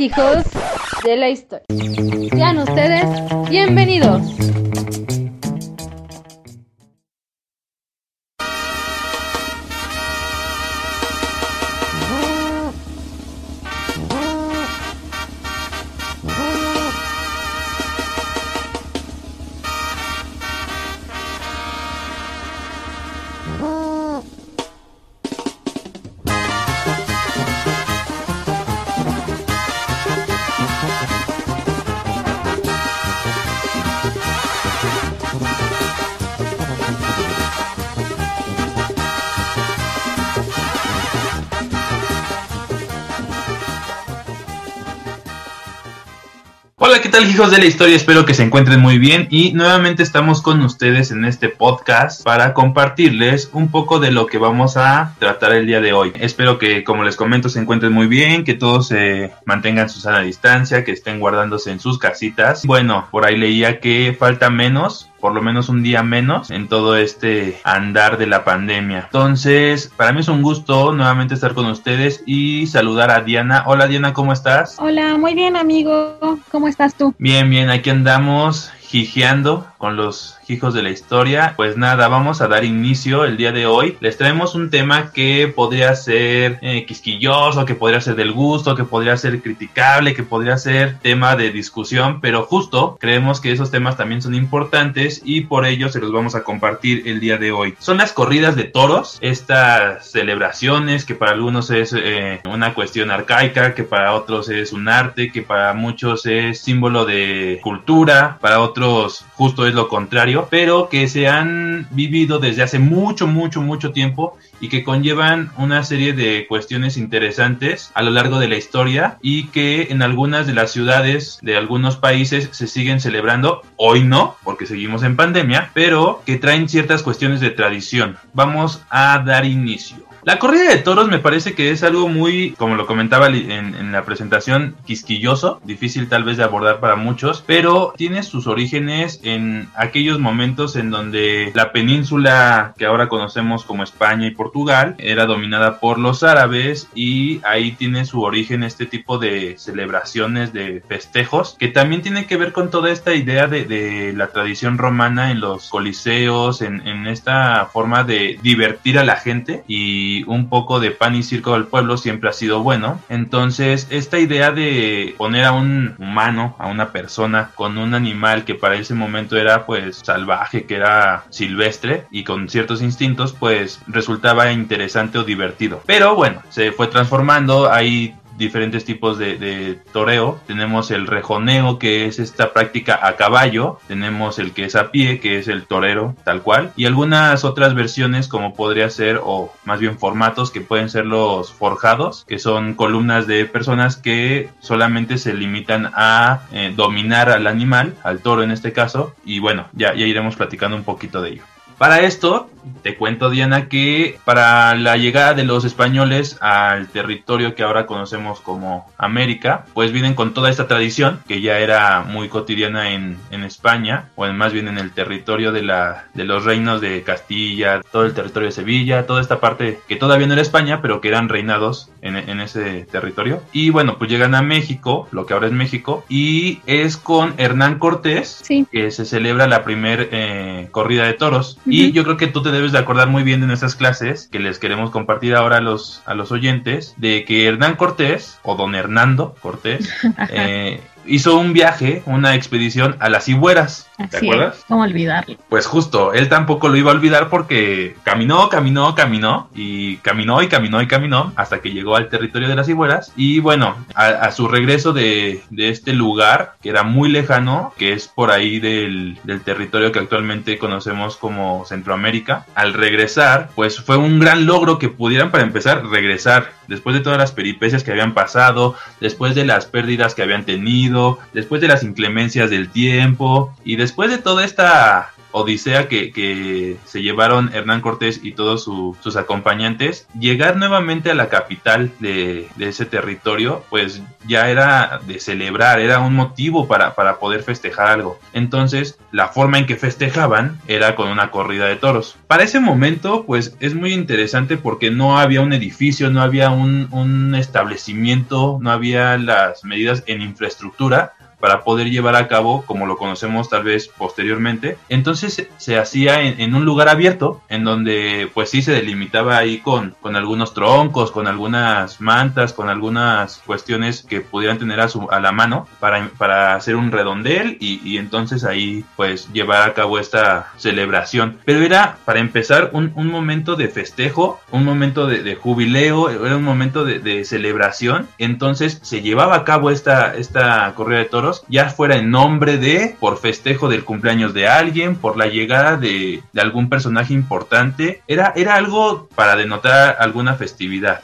hijos de la historia? Sean ustedes bienvenidos. Tal hijos de la historia? Espero que se encuentren muy bien y nuevamente estamos con ustedes en este podcast para compartirles un poco de lo que vamos a tratar el día de hoy. Espero que, como les comento, se encuentren muy bien, que todos se mantengan su sana distancia, que estén guardándose en sus casitas. Bueno, por ahí leía que falta menos por lo menos un día menos en todo este andar de la pandemia. Entonces, para mí es un gusto nuevamente estar con ustedes y saludar a Diana. Hola Diana, ¿cómo estás? Hola, muy bien amigo. ¿Cómo estás tú? Bien, bien, aquí andamos jijeando con los hijos de la historia. Pues nada, vamos a dar inicio el día de hoy. Les traemos un tema que podría ser eh, quisquilloso, que podría ser del gusto, que podría ser criticable, que podría ser tema de discusión, pero justo creemos que esos temas también son importantes y por ello se los vamos a compartir el día de hoy. Son las corridas de toros, estas celebraciones que para algunos es eh, una cuestión arcaica, que para otros es un arte, que para muchos es símbolo de cultura, para otros justo es lo contrario, pero que se han vivido desde hace mucho, mucho, mucho tiempo y que conllevan una serie de cuestiones interesantes a lo largo de la historia y que en algunas de las ciudades de algunos países se siguen celebrando, hoy no, porque seguimos en pandemia, pero que traen ciertas cuestiones de tradición. Vamos a dar inicio. La corrida de toros me parece que es algo muy, como lo comentaba en, la presentación, quisquilloso, difícil tal vez de abordar para muchos, pero tiene sus orígenes en aquellos momentos en donde la península que ahora conocemos como España y Portugal era dominada por los árabes y ahí tiene su origen este tipo de celebraciones, de festejos, que también tiene que ver con toda esta idea de, la tradición romana en los coliseos, en, en esta forma de divertir a la gente y un poco de pan y circo del pueblo siempre ha sido bueno. Entonces, esta idea de poner a un humano, a una persona, con un animal que para ese momento era pues salvaje, que era silvestre y con ciertos instintos, pues resultaba interesante o divertido. Pero bueno, se fue transformando, hay diferentes tipos de, toreo. Tenemos el rejoneo, que es esta práctica a caballo. Tenemos el que es a pie, que es el torero, tal cual. Y algunas otras versiones, como podría ser, o más bien formatos, que pueden ser los forjados, que son columnas de personas que solamente se limitan a eh, dominar al animal, al toro en este caso. Y bueno, ya, ya iremos platicando un poquito de ello. Para esto, te cuento Diana que para la llegada de los españoles al territorio que ahora conocemos como América, pues vienen con toda esta tradición que ya era muy cotidiana en, España, o más bien en el territorio de, la, de los reinos de Castilla, todo el territorio de Sevilla, toda esta parte que todavía no era España, pero que eran reinados en, ese territorio. Y bueno, pues llegan a México, lo que ahora es México, y es con Hernán Cortés que se celebra la primer eh, corrida de toros. Y yo creo que tú te debes de acordar muy bien de nuestras clases, que les queremos compartir ahora a los, a los oyentes, de que Hernán Cortés, o don Hernando Cortés, eh, hizo un viaje, una expedición a las Cibueras. ¿Te acuerdas? ¿Cómo olvidarlo? Pues justo, él tampoco lo iba a olvidar porque caminó, caminó, caminó y caminó y caminó y caminó hasta que llegó al territorio de las Cibueras. Y bueno, a, su regreso de, este lugar, que era muy lejano, que es por ahí del, del territorio que actualmente conocemos como Centroamérica, al regresar, pues fue un gran logro que pudieran para empezar regresar después de todas las peripecias que habían pasado, después de las pérdidas que habían tenido, después de las inclemencias del tiempo y después de toda esta odisea que, que se llevaron Hernán Cortés y todos sus acompañantes, llegar nuevamente a la capital de, ese territorio, pues ya era de celebrar, era un motivo para, para poder festejar algo. Entonces, la forma en que festejaban era con una corrida de toros. Para ese momento, pues es muy interesante porque no había un edificio, no había un establecimiento, no había las medidas en infraestructura para poder llevar a cabo como lo conocemos tal vez posteriormente. Entonces se hacía en, un lugar abierto en donde pues sí se delimitaba ahí con, con algunos troncos, con algunas mantas, con algunas cuestiones que pudieran tener a, su, a la mano para, para hacer un redondel y, y, entonces ahí pues llevar a cabo esta celebración. Pero era para empezar un, un momento de festejo, un momento de, jubileo, era un momento de, de, celebración. Entonces se llevaba a cabo esta, esta corrida de toros ya fuera en nombre de, por festejo del cumpleaños de alguien, por la llegada de, de algún personaje importante, era, era algo para denotar alguna festividad.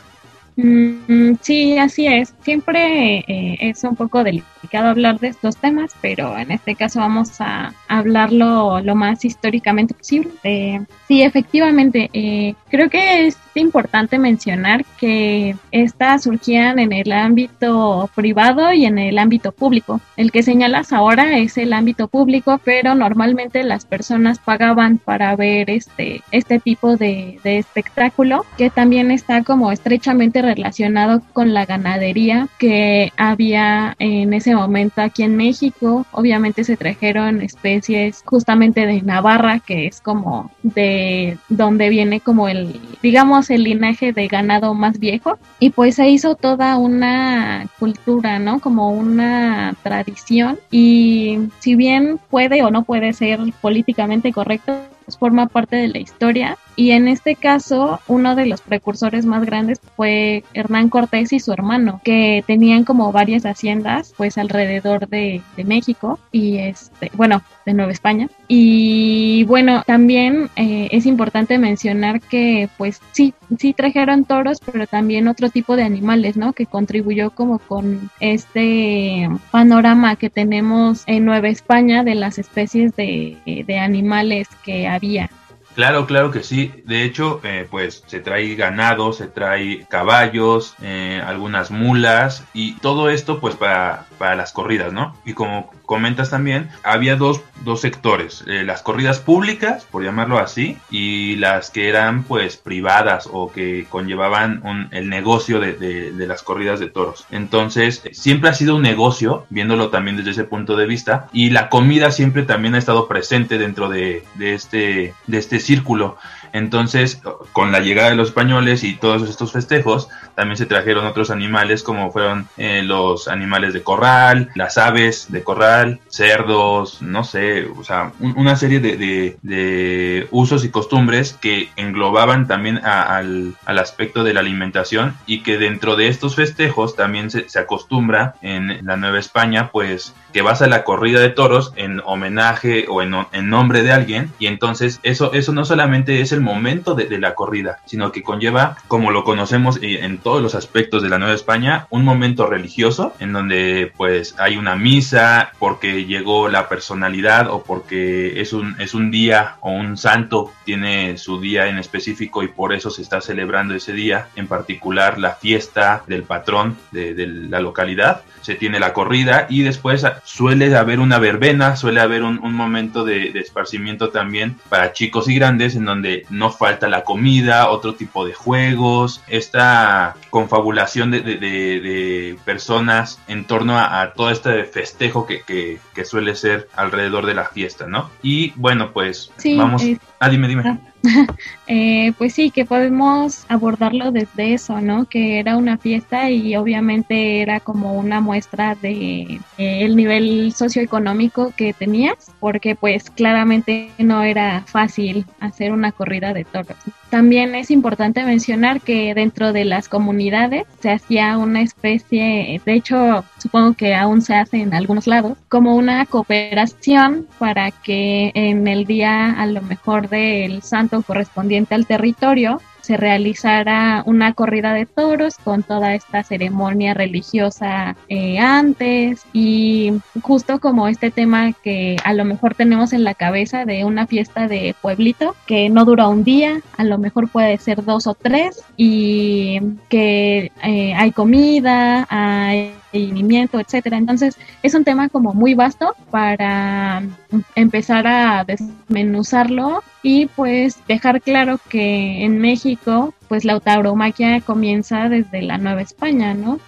Mm, sí, así es. Siempre eh, es un poco delicado hablar de estos temas, pero en este caso vamos a hablarlo lo más históricamente posible. Eh, sí, efectivamente, eh, creo que es importante mencionar que estas surgían en el ámbito privado y en el ámbito público. El que señalas ahora es el ámbito público, pero normalmente las personas pagaban para ver este, este tipo de, de espectáculo, que también está como estrechamente relacionado con la ganadería que había en ese momento aquí en México. Obviamente se trajeron especies justamente de Navarra, que es como de donde viene como el, digamos, el linaje de ganado más viejo. Y pues se hizo toda una cultura, ¿no? Como una tradición. Y si bien puede o no puede ser políticamente correcto, forma parte de la historia. Y en este caso, uno de los precursores más grandes fue Hernán Cortés y su hermano, que tenían como varias haciendas, pues alrededor de, de México y este, bueno, de Nueva España. Y bueno, también eh, es importante mencionar que pues sí, sí trajeron toros, pero también otro tipo de animales, ¿no? Que contribuyó como con este panorama que tenemos en Nueva España de las especies de, de animales que había. Claro, claro que sí. De hecho, eh, pues se trae ganado, se trae caballos, eh, algunas mulas y todo esto pues para, para las corridas, ¿no? Y como comentas también, había dos, dos sectores, eh, las corridas públicas, por llamarlo así, y las que eran pues privadas o que conllevaban el negocio de, de, de, las corridas de toros. Entonces, siempre ha sido un negocio, viéndolo también desde ese punto de vista, y la comida siempre también ha estado presente dentro de, de este, de este círculo. Entonces, con la llegada de los españoles y todos estos festejos, también se trajeron otros animales como fueron eh, los animales de corral, las aves de corral, cerdos, no sé, o sea, un, una serie de, de, usos y costumbres que englobaban también al, al, aspecto de la alimentación y que dentro de estos festejos también se, se acostumbra en la Nueva España, pues que vas a la corrida de toros en homenaje o en, en nombre de alguien. Y entonces eso, eso no solamente es el momento de, de, la corrida, sino que conlleva, como lo conocemos en todos los aspectos de la Nueva España, un momento religioso en donde pues hay una misa porque llegó la personalidad o porque es un, es un día o un santo tiene su día en específico y por eso se está celebrando ese día, en particular la fiesta del patrón de, de la localidad. Se tiene la corrida y después suele haber una verbena, suele haber un, un momento de, de, esparcimiento también para chicos y grandes en donde no falta la comida, otro tipo de juegos, esta confabulación de, de, de personas en torno a, a, todo este festejo que, que, que, suele ser alrededor de la fiesta, ¿no? Y bueno, pues sí, vamos... Eh, ah, dime, dime. eh, pues sí, que podemos abordarlo desde eso, ¿no? Que era una fiesta y obviamente era como una muestra de eh, el nivel socioeconómico que tenías, porque pues claramente no era fácil hacer una corrida de toros. También es importante mencionar que dentro de las comunidades se hacía una especie, de hecho supongo que aún se hace en algunos lados, como una cooperación para que en el día a lo mejor del santo correspondiente al territorio se realizara una corrida de toros con toda esta ceremonia religiosa eh, antes y justo como este tema que a lo mejor tenemos en la cabeza de una fiesta de pueblito que no dura un día, a lo mejor puede ser dos o tres y que eh, hay comida, hay etcétera. Entonces, es un tema como muy vasto para empezar a desmenuzarlo y pues dejar claro que en México, pues la tauromaquia comienza desde la Nueva España, ¿no?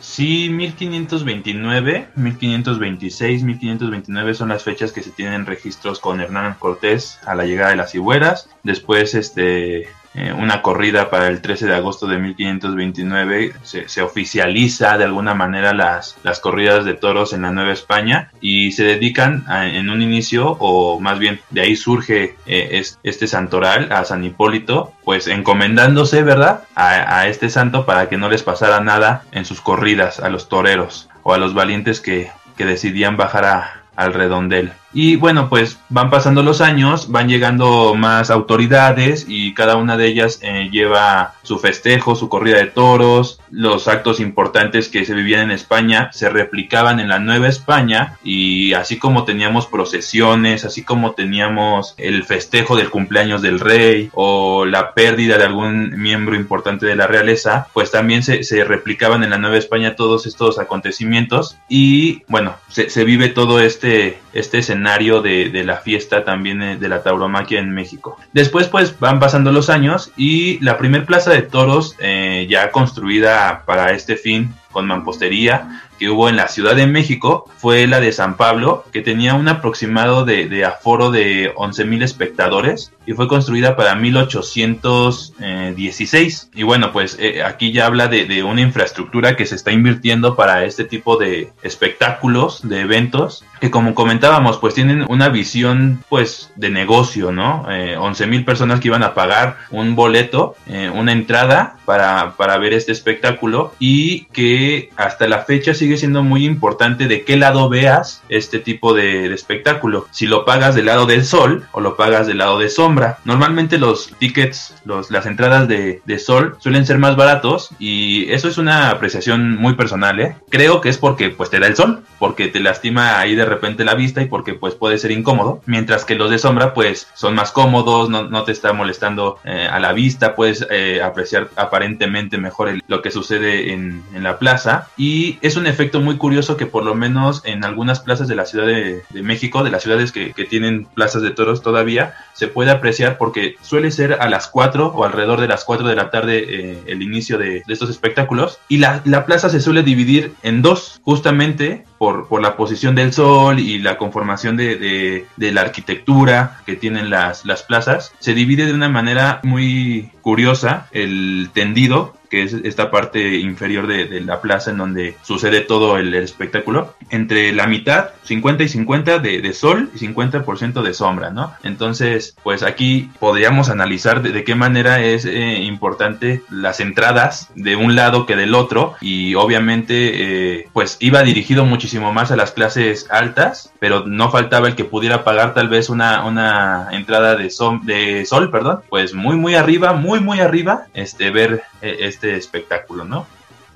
Sí, 1529, 1526, 1529 son las fechas que se tienen registros con Hernán Cortés a la llegada de las Cibueras. Después, este, eh, una corrida para el 13 de agosto de 1529. Se, oficializa de alguna manera las, las corridas de toros en la Nueva España y se dedican en un inicio, o más bien de ahí surge eh, este santoral a San Hipólito, pues encomendándose, ¿verdad?, a, a este santo para que no les pasara nada en sus corridas a los toreros o a los valientes que, que decidían bajar a, al redondel. Y bueno, pues van pasando los años, van llegando más autoridades y cada una de ellas eh, lleva su festejo, su corrida de toros, los actos importantes que se vivían en España se replicaban en la Nueva España y así como teníamos procesiones, así como teníamos el festejo del cumpleaños del rey o la pérdida de algún miembro importante de la realeza, pues también se, replicaban en la Nueva España todos estos acontecimientos. Y bueno, se, se vive todo este, este escenario de, la fiesta también eh, de la tauromaquia en México. Después pues van pasando los años y la primer plaza de toros eh, ya construida para este fin con mampostería que hubo en la Ciudad de México fue la de San Pablo, que tenía un aproximado de, aforo de 11.000 espectadores y fue construida para 1816. Y bueno, pues eh, aquí ya habla de, una infraestructura que se está invirtiendo para este tipo de espectáculos, de eventos, que como comentábamos, pues tienen una visión pues de negocio, ¿no? Eh, 11.000 personas que iban a pagar un boleto, eh, una entrada para, para ver este espectáculo y que hasta la fecha sigue siendo muy importante de qué lado veas este tipo de, espectáculo. Si lo pagas del lado del sol o lo pagas del lado de sombra. Normalmente los tickets, los, las entradas de, sol suelen ser más baratos y eso es una apreciación muy personal. ¿eh? Creo que es porque pues te da el sol, porque te lastima ahí de repente la vista y porque pues puede ser incómodo. Mientras que los de sombra pues son más cómodos, no, te está molestando eh, a la vista, puedes eh, apreciar aparentemente mejor lo que sucede en, en la plaza y es un efecto muy curioso que por lo menos en algunas plazas de la Ciudad de, México, de las ciudades que, tienen plazas de toros todavía, se puede apreciar porque suele ser a las 4 o alrededor de las 4 de la tarde eh, el inicio de, estos espectáculos y la, plaza se suele dividir en dos, justamente por, por la posición del sol y la conformación de, de, la arquitectura que tienen las, las plazas, se divide de una manera muy curiosa el tendido que es esta parte inferior de, la plaza en donde sucede todo el, espectáculo, entre la mitad, 50 y 50 de, sol y 50% de sombra, ¿no? Entonces, pues aquí podríamos analizar de, qué manera es eh, importante las entradas de un lado que del otro y obviamente eh, pues iba dirigido muchísimo más a las clases altas, pero no faltaba el que pudiera pagar tal vez una, una entrada de, de sol, perdón, pues muy muy arriba, muy muy arriba, este ver este espectáculo, ¿no?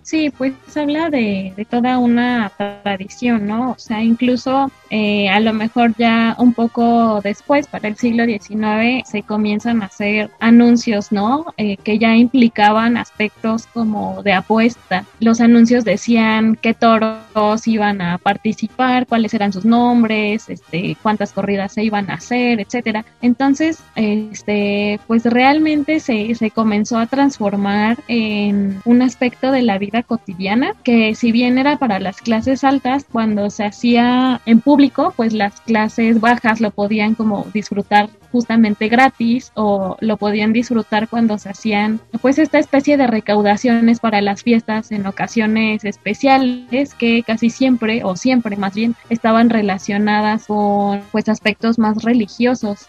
Sí, pues habla de, de, toda una tradición, ¿no? O sea, incluso eh, a lo mejor ya un poco después, para el siglo XIX, se comienzan a hacer anuncios, ¿no? Eh, que ya implicaban aspectos como de apuesta. Los anuncios decían qué toros iban a participar, cuáles eran sus nombres, este, cuántas corridas se iban a hacer, etcétera. Entonces, este, pues realmente se, se comenzó a transformar en un aspecto de la vida cotidiana, que si bien era para las clases altas, cuando se hacía en público, pues las clases bajas lo podían como disfrutar justamente gratis o lo podían disfrutar cuando se hacían pues esta especie de recaudaciones para las fiestas en ocasiones especiales que casi siempre o siempre más bien estaban relacionadas con pues aspectos más religiosos.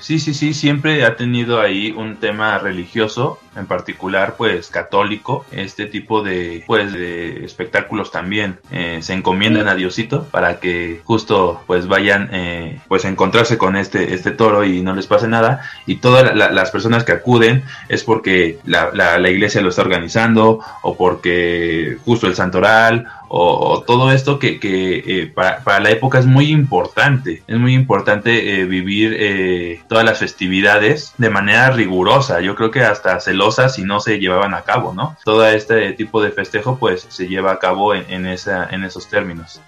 Sí, sí, sí, siempre ha tenido ahí un tema religioso, en particular, pues católico. Este tipo de, pues, de espectáculos también eh, se encomiendan a Diosito para que justo, pues, vayan, eh, pues, encontrarse con este, este toro y no les pase nada. Y todas las personas que acuden es porque la, la, iglesia lo está organizando o porque justo el santoral o, todo esto que, que eh, para, la época es muy importante. Es muy importante eh, vivir todas las festividades de manera rigurosa. Yo creo que hasta celosa si no se llevaban a cabo, ¿no? Todo este tipo de festejo pues se lleva a cabo en, esa, en esos términos.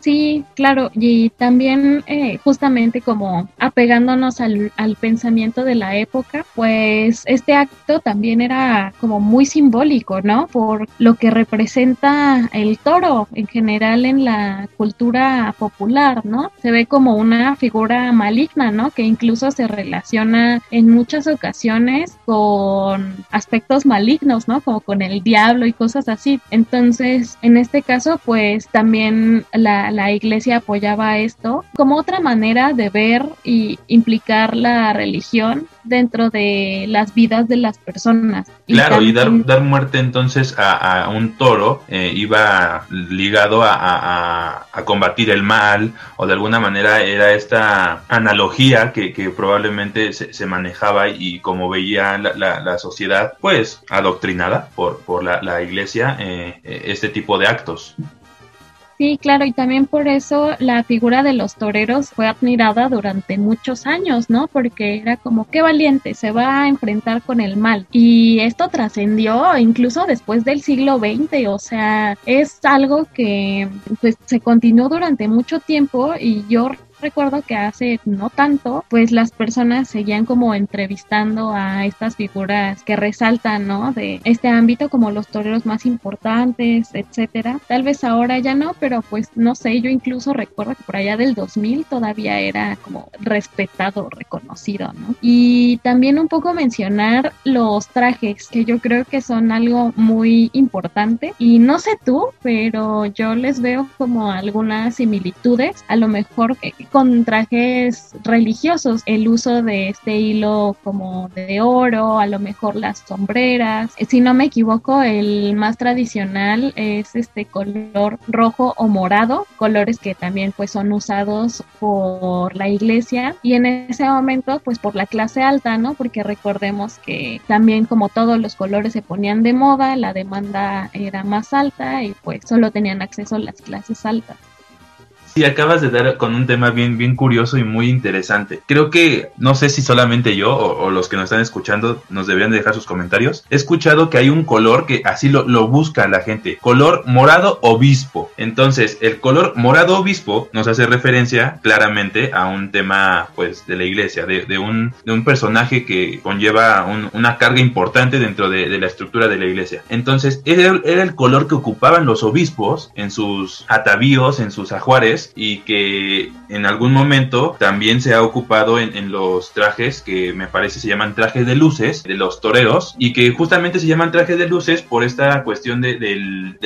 Sí, claro, y también eh, justamente como apegándonos al, al, pensamiento de la época, pues este acto también era como muy simbólico, ¿no? Por lo que representa el toro en general en la cultura popular, ¿no? Se ve como una figura maligna, ¿no? Que incluso se relaciona en muchas ocasiones con aspectos malignos, ¿no? Como con el diablo y cosas así. Entonces, en este caso, pues también la la, iglesia apoyaba esto como otra manera de ver y implicar la religión dentro de las vidas de las personas. Claro, y, dar, dar muerte entonces a, un toro eh, iba ligado a, combatir el mal o de alguna manera era esta analogía que, probablemente se, manejaba y como veía la, sociedad pues adoctrinada por, por la, iglesia eh, este tipo de actos. Sí, claro, y también por eso la figura de los toreros fue admirada durante muchos años, ¿no? Porque era como, qué valiente, se va a enfrentar con el mal. Y esto trascendió incluso después del siglo XX, o sea, es algo que pues se continuó durante mucho tiempo y yo recuerdo que hace no tanto, pues las personas seguían como entrevistando a estas figuras que resaltan, ¿no? De este ámbito como los toreros más importantes, etcétera. Tal vez ahora ya no, pero pues no sé, yo incluso recuerdo que por allá del 2000 todavía era como respetado, reconocido, ¿no? Y también un poco mencionar los trajes, que yo creo que son algo muy importante. Y no sé tú, pero yo les veo como algunas similitudes, a lo mejor con trajes religiosos, el uso de este hilo como de oro, a lo mejor las sombreras. Si no me equivoco, el más tradicional es este color rojo o morado, colores que también pues son usados por la iglesia y en ese momento pues por la clase alta, ¿no? Porque recordemos que también como todos los colores se ponían de moda, la demanda era más alta y pues solo tenían acceso las clases altas. Sí, acabas de dar con un tema bien, bien curioso y muy interesante. Creo que, no sé si solamente yo o, los que nos están escuchando nos deberían dejar sus comentarios. He escuchado que hay un color que así lo, lo busca la gente. Color morado obispo. Entonces, el color morado obispo nos hace referencia claramente a un tema, pues, de la iglesia, de, de, un, de un personaje que conlleva una carga importante dentro de, la estructura de la iglesia. Entonces, era el color que ocupaban los obispos en sus atavíos, en sus ajuares y que en algún momento también se ha ocupado en, los trajes que me parece se llaman trajes de luces de los toreros y que justamente se llaman trajes de luces por esta cuestión de,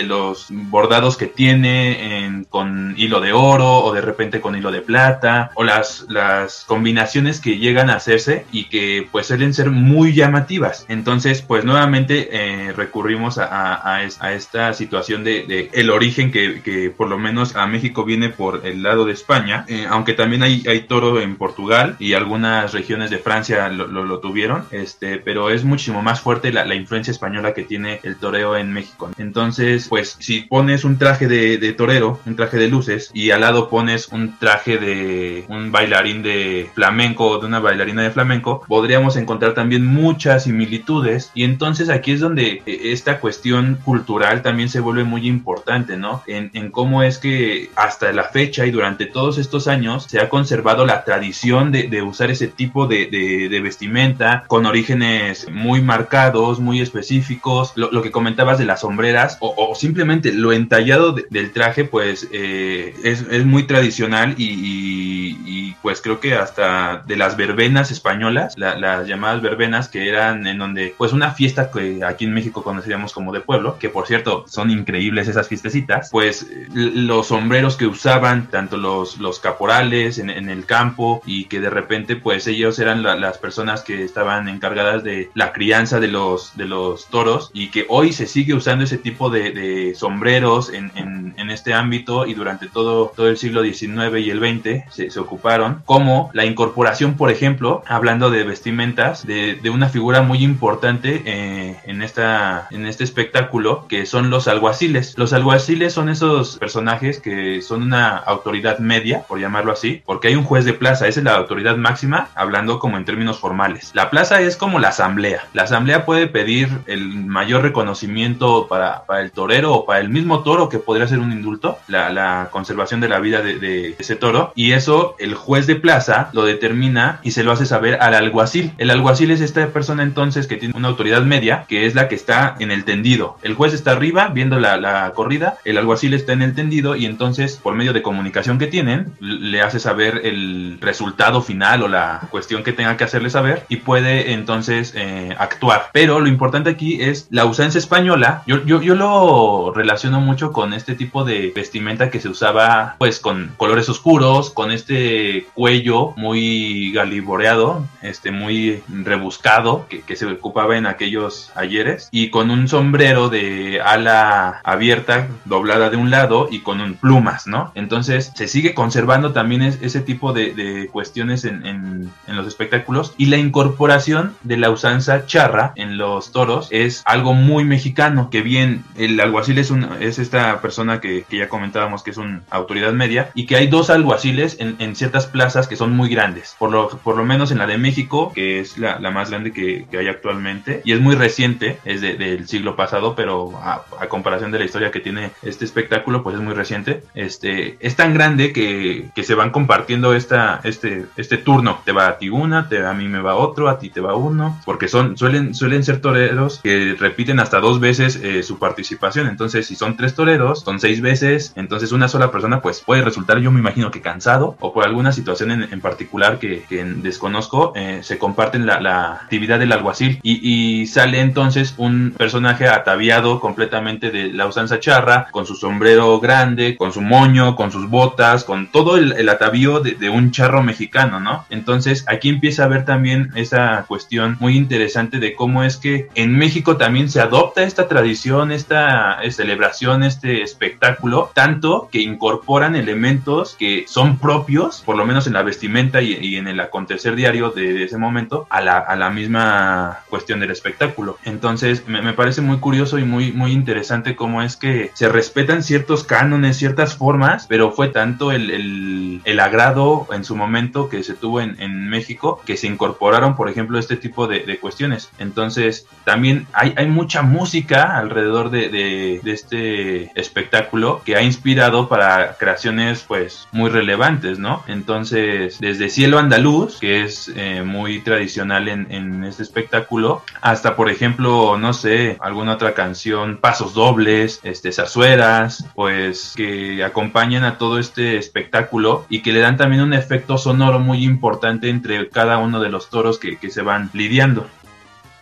los bordados que tiene con hilo de oro o de repente con hilo de plata o las, las combinaciones que llegan a hacerse y que pues suelen ser muy llamativas. Entonces pues nuevamente eh, recurrimos a, esta situación de, el origen que, que por lo menos a México viene por por el lado de España, eh, aunque también hay, toro en Portugal y algunas regiones de Francia lo, tuvieron, este, pero es muchísimo más fuerte la, influencia española que tiene el toreo en México. Entonces, pues si pones un traje de, de, torero, un traje de luces, y al lado pones un traje de un bailarín de flamenco o de una bailarina de flamenco, podríamos encontrar también muchas similitudes y entonces aquí es donde eh, esta cuestión cultural también se vuelve muy importante, ¿no? En, en cómo es que hasta la fecha y durante todos estos años se ha conservado la tradición de, usar ese tipo de, vestimenta con orígenes muy marcados, muy específicos. Lo, que comentabas de las sombreras o, simplemente lo entallado del traje, pues eh, es, muy tradicional y, pues creo que hasta de las verbenas españolas, las llamadas verbenas que eran en donde pues una fiesta que aquí en México conoceríamos como de pueblo, que por cierto son increíbles esas fiestecitas, pues los sombreros que usaban tanto los, los caporales en, el campo y que de repente pues ellos eran las personas que estaban encargadas de la crianza de los, de los toros y que hoy se sigue usando ese tipo de, sombreros en, en, este ámbito y durante todo, todo el siglo XIX y el XX se, se ocuparon, como la incorporación, por ejemplo, hablando de vestimentas, de, de una figura muy importante eh, en, esta, en este espectáculo, que son los alguaciles. Los alguaciles son esos personajes que son una autoridad media, por llamarlo así, porque hay un juez de plaza, esa es la autoridad máxima, hablando como en términos formales. La plaza es como la asamblea. La asamblea puede pedir el mayor reconocimiento para, para el torero o para el mismo toro que podría ser un indulto, la, conservación de la vida de, ese toro, y eso el juez de plaza lo determina y se lo hace saber al alguacil. El alguacil es esta persona entonces que tiene una autoridad media, que es la que está en el tendido. El juez está arriba viendo la, la corrida, el alguacil está en el tendido y entonces por medio de comunicación que tienen le hace saber el resultado final o la cuestión que tenga que hacerle saber y puede entonces eh, actuar. Pero lo importante aquí es la ausencia española. Yo, yo, yo lo relaciono mucho con este tipo de vestimenta que se usaba pues con colores oscuros, con este cuello muy galiboreado, este muy rebuscado que, que se ocupaba en aquellos ayeres y con un sombrero de ala abierta doblada de un lado y con un plumas, ¿no? Entonces se sigue conservando también ese tipo de, cuestiones en, en, los espectáculos y la incorporación de la usanza charra en los toros es algo muy mexicano, que bien el alguacil es, un, es esta persona que, que ya comentábamos que es una autoridad media y que hay dos alguaciles en, en, ciertas plazas que son muy grandes, por lo, por lo menos en la de México, que es la, la más grande que, que, hay actualmente y es muy reciente, es de, del siglo pasado, pero a, a, comparación de la historia que tiene este espectáculo, pues es muy reciente. Este, es tan grande que, que se van compartiendo esta, este, este turno. Te va a ti una, te, a mí me va otro, a ti te va uno, porque son, suelen, suelen ser toreros que repiten hasta dos veces eh, su participación. Entonces, si son tres toreros, son seis veces, entonces una sola persona pues puede resultar, yo me imagino que cansado o por alguna situación en, en particular que, desconozco, eh, se comparten la, actividad del alguacil y, sale entonces un personaje ataviado completamente de la usanza charra, con su sombrero grande, con su moño, con sus botas, con todo el, atavío de, de un charro mexicano, ¿no? Entonces aquí empieza a ver también esa cuestión muy interesante de cómo es que en México también se adopta esta tradición, esta celebración, este espectáculo, tanto que incorporan elementos que son propios, por lo menos en la vestimenta y, y en el acontecer diario de, de ese momento, a la, a la, misma cuestión del espectáculo. Entonces me, me, parece muy curioso y muy, muy interesante cómo es que se respetan ciertos cánones, ciertas formas, pero fue tanto el, el, el agrado en su momento que se tuvo en, en, México que se incorporaron, por ejemplo, este tipo de, de cuestiones. Entonces también hay, hay mucha música alrededor de, de, de, este espectáculo que ha inspirado para creaciones pues muy relevantes, ¿no? Entonces, desde Cielo Andaluz, que es eh, muy tradicional en, este espectáculo, hasta por ejemplo, no sé, alguna otra canción, pasos dobles, este, pues que acompañan a todo este espectáculo y que le dan también un efecto sonoro muy importante entre cada uno de los toros que se van lidiando.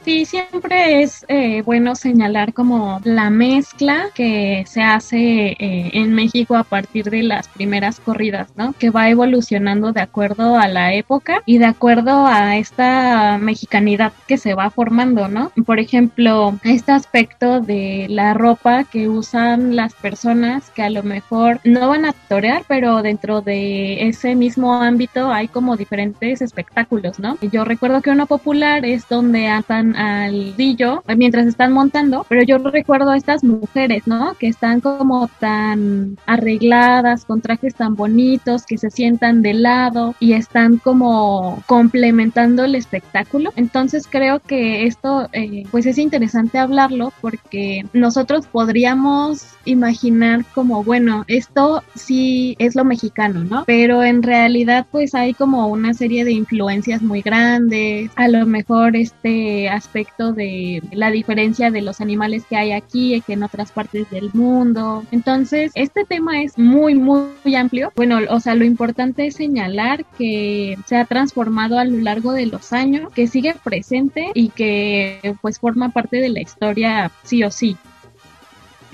Sí, siempre es eh, bueno señalar como la mezcla que se hace eh, en México a partir de las primeras corridas, ¿no? Que va evolucionando de acuerdo a la época y de acuerdo a esta mexicanidad que se va formando, ¿no? Por ejemplo, este aspecto de la ropa que usan las personas que a lo mejor no van a torear, pero dentro de ese mismo ámbito hay como diferentes espectáculos, ¿no? Yo recuerdo que uno popular es donde atan al dillo mientras están montando, pero yo recuerdo a estas mujeres, ¿no? Que están como tan arregladas, con trajes tan bonitos, que se sientan de lado y están como complementando el espectáculo. Entonces creo que esto, eh, pues es interesante hablarlo porque nosotros podríamos imaginar como, bueno, esto sí es lo mexicano, ¿no? Pero en realidad pues hay como una serie de influencias muy grandes, a lo mejor este aspecto de la diferencia de los animales que hay aquí y que en otras partes del mundo. Entonces, este tema es muy, muy, muy amplio. Bueno, o sea, lo importante es señalar que se ha transformado a lo largo de los años, que sigue presente y que pues forma parte de la historia sí o sí.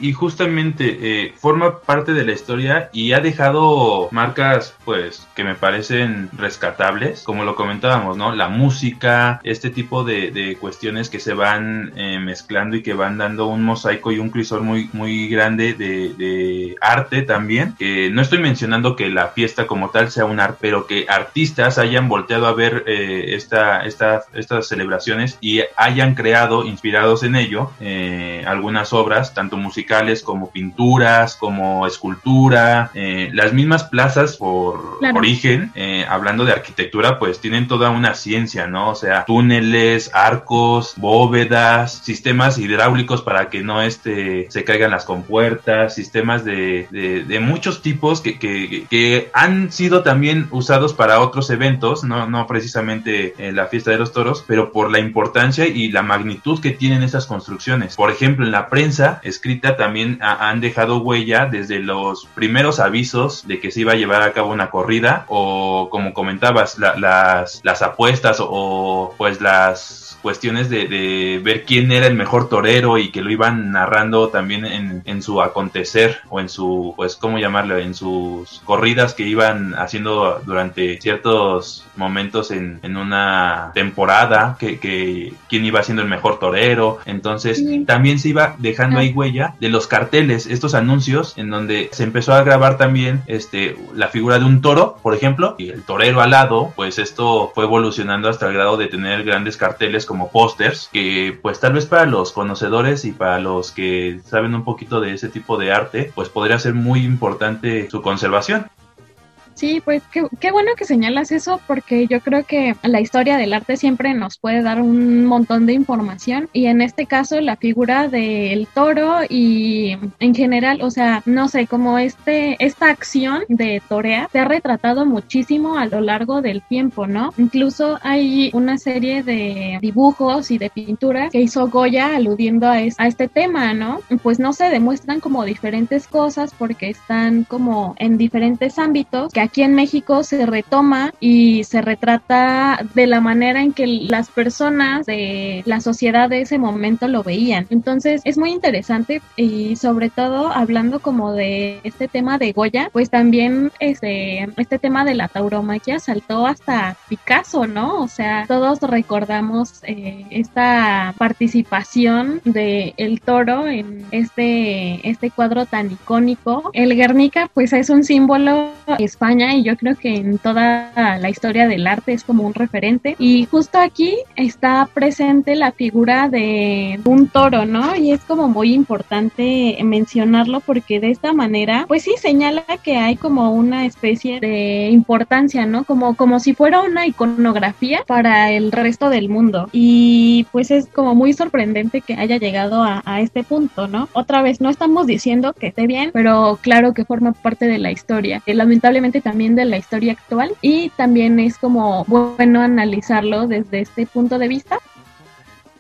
Y justamente eh, forma parte de la historia y ha dejado marcas pues que me parecen rescatables, como lo comentábamos, ¿no? La música, este tipo de, de cuestiones que se van eh, mezclando y que van dando un mosaico y un crisol muy, muy grande de, arte también, no estoy mencionando que la fiesta como tal sea un arte, pero que artistas hayan volteado a ver eh, esta, esta, estas celebraciones y hayan creado, inspirados en ello, algunas obras, tanto musicales como pinturas, como escultura, eh, las mismas plazas por origen, eh, hablando de arquitectura, pues tienen toda una ciencia, ¿no? O sea, túneles, arcos, bóvedas, sistemas hidráulicos para que no este, se caigan las compuertas, sistemas de, de, de muchos tipos que, que, que, han sido también usados para otros eventos, no, no precisamente en la fiesta de los toros, pero por la importancia y la magnitud que tienen esas construcciones. Por ejemplo, en la prensa escrita también ha, han dejado huella desde los primeros avisos de que se iba a llevar a cabo una corrida o como comentabas, la, las, las apuestas o pues las cuestiones de, de, ver quién era el mejor torero y que lo iban narrando también en, en, su acontecer o en su, pues, ¿cómo llamarlo? En sus corridas que iban haciendo durante ciertos momentos en, en una temporada, que, que, quién iba siendo el mejor torero. Entonces, también se iba dejando ahí huella de los carteles, estos anuncios en donde se empezó a grabar también este, la figura de un toro, por ejemplo, y el torero al lado, pues esto fue evolucionando hasta el grado de tener grandes carteles como pósters, que pues tal vez para los conocedores y para los que saben un poquito de ese tipo de arte, pues podría ser muy importante su conservación. Sí, pues qué, qué, bueno que señalas eso porque yo creo que la historia del arte siempre nos puede dar un montón de información y en este caso la figura del toro y en general, o sea, no sé, como este, esta acción de torear se ha retratado muchísimo a lo largo del tiempo, ¿no? Incluso hay una serie de dibujos y de pinturas que hizo Goya aludiendo a, a este tema, ¿no? Pues no se demuestran como diferentes cosas porque están como en diferentes ámbitos que aquí en México se retoma y se retrata de la manera en que las personas de la sociedad de ese momento lo veían. Entonces es muy interesante y sobre todo hablando como de este tema de Goya, pues también este, este tema de la tauromaquia saltó hasta Picasso, ¿no? O sea, todos recordamos eh, esta participación de el toro en este, este cuadro tan icónico. El Guernica pues es un símbolo de España y yo creo que en toda la historia del arte es como un referente. Y justo aquí está presente la figura de un toro, ¿no? Y es como muy importante mencionarlo porque de esta manera, pues sí señala que hay como una especie de importancia, ¿no? Como, como si fuera una iconografía para el resto del mundo. Y pues es como muy sorprendente que haya llegado a, a este punto, ¿no? Otra vez, no estamos diciendo que esté bien, pero claro que forma parte de la historia. Que lamentablemente también de la historia actual y también es como bueno analizarlo desde este punto de vista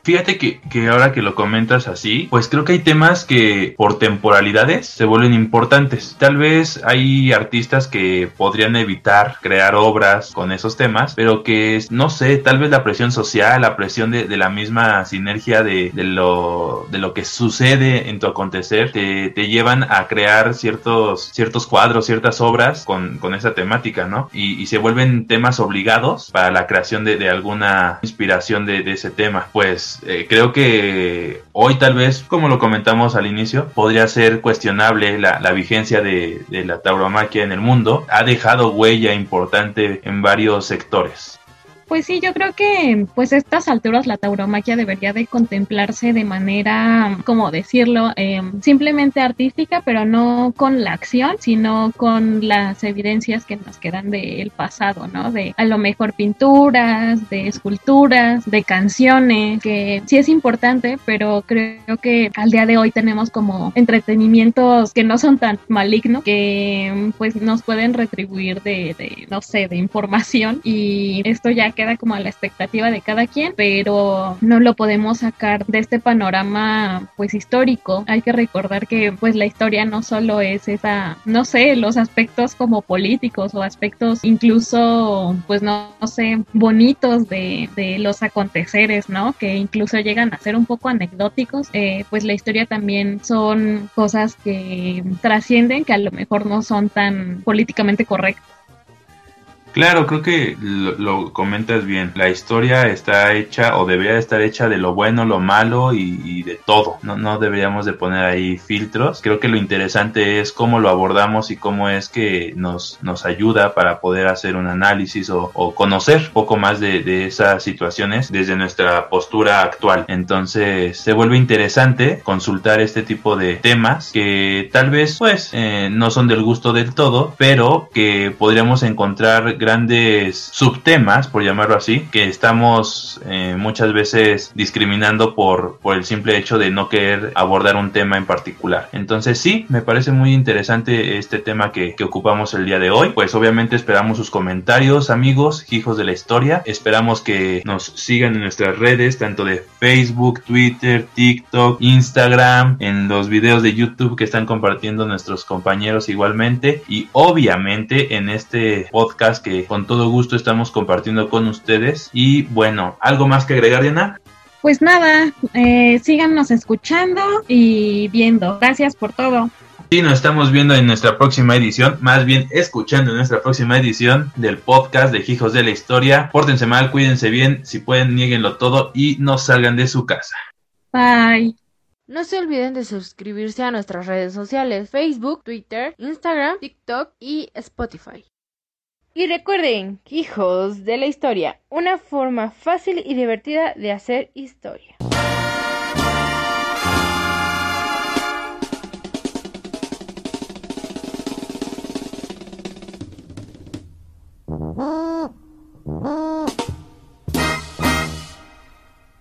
Fíjate que, que, ahora que lo comentas así, pues creo que hay temas que por temporalidades se vuelven importantes. Tal vez hay artistas que podrían evitar crear obras con esos temas, pero que no sé, tal vez la presión social, la presión de, de la misma sinergia de, de, lo, de lo que sucede en tu acontecer, te, te llevan a crear ciertos, ciertos cuadros, ciertas obras con, con esa temática, ¿no? Y, y, se vuelven temas obligados para la creación de, de alguna inspiración de, de ese tema. Pues eh, creo que hoy tal vez, como lo comentamos al inicio, podría ser cuestionable la, vigencia de, de la tauromaquia en el mundo. Ha dejado huella importante en varios sectores. Pues sí, yo creo que pues a estas alturas la tauromaquia debería de contemplarse de manera, como decirlo, eh, simplemente artística, pero no con la acción, sino con las evidencias que nos quedan del pasado, ¿no? De a lo mejor pinturas, de esculturas, de canciones, que sí es importante, pero creo que al día de hoy tenemos como entretenimientos que no son tan malignos, que pues nos pueden retribuir de, de no sé, de información y esto ya queda como a la expectativa de cada quien, pero no lo podemos sacar de este panorama pues histórico. Hay que recordar que pues la historia no solo es esa, no sé, los aspectos como políticos o aspectos incluso pues no, sé, bonitos de, los aconteceres, ¿no? Que incluso llegan a ser un poco anecdóticos, eh, pues la historia también son cosas que trascienden, que a lo mejor no son tan políticamente correctas. Claro, creo que lo, comentas bien. La historia está hecha o debería estar hecha de lo bueno, lo malo y, de todo. No, deberíamos de poner ahí filtros. Creo que lo interesante es cómo lo abordamos y cómo es que nos, nos ayuda para poder hacer un análisis o, conocer un poco más de, esas situaciones desde nuestra postura actual. Entonces se vuelve interesante consultar este tipo de temas que tal vez pues eh, no son del gusto del todo, pero que podríamos encontrar grandes subtemas, por llamarlo así, que estamos eh, muchas veces discriminando por, por el simple hecho de no querer abordar un tema en particular. Entonces sí, me parece muy interesante este tema que, que ocupamos el día de hoy. Pues obviamente esperamos sus comentarios, amigos, hijos de la historia. Esperamos que nos sigan en nuestras redes, tanto de Facebook, Twitter, TikTok, Instagram, en los videos de YouTube que están compartiendo nuestros compañeros igualmente y obviamente en este podcast que con todo gusto estamos compartiendo con ustedes. Y bueno, ¿algo más que agregar, Diana? Pues nada, eh, síganos escuchando y viendo. Gracias por todo. Sí, nos estamos viendo en nuestra próxima edición, más bien escuchando en nuestra próxima edición del podcast de Hijos de la Historia. Pórtense mal, cuídense bien, si pueden, nieguenlo todo y no salgan de su casa. Bye. No se olviden de suscribirse a nuestras redes sociales, Facebook, Twitter, Instagram, TikTok y Spotify. Y recuerden, hijos de la historia, una forma fácil y divertida de hacer historia.